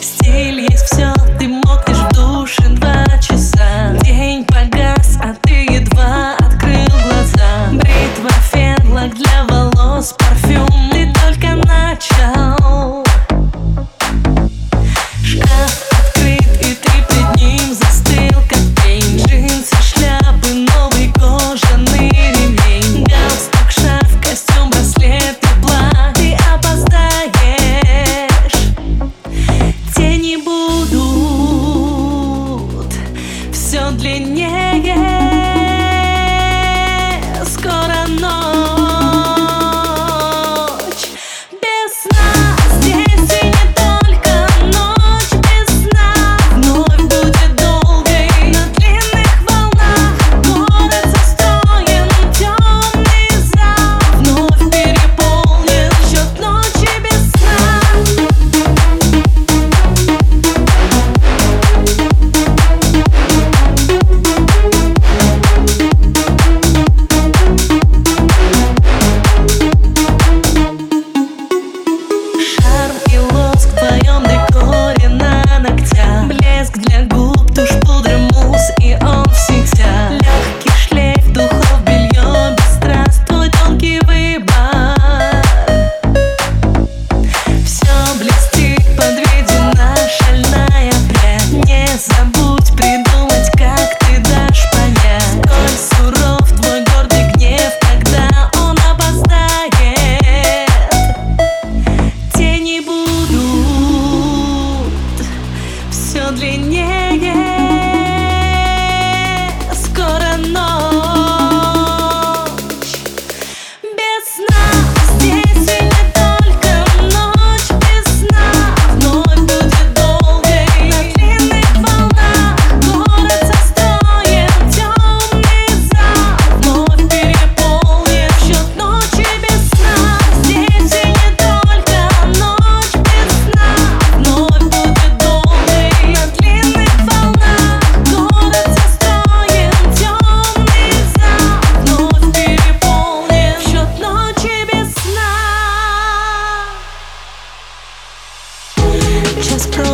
Стиль есть все, ты мог It's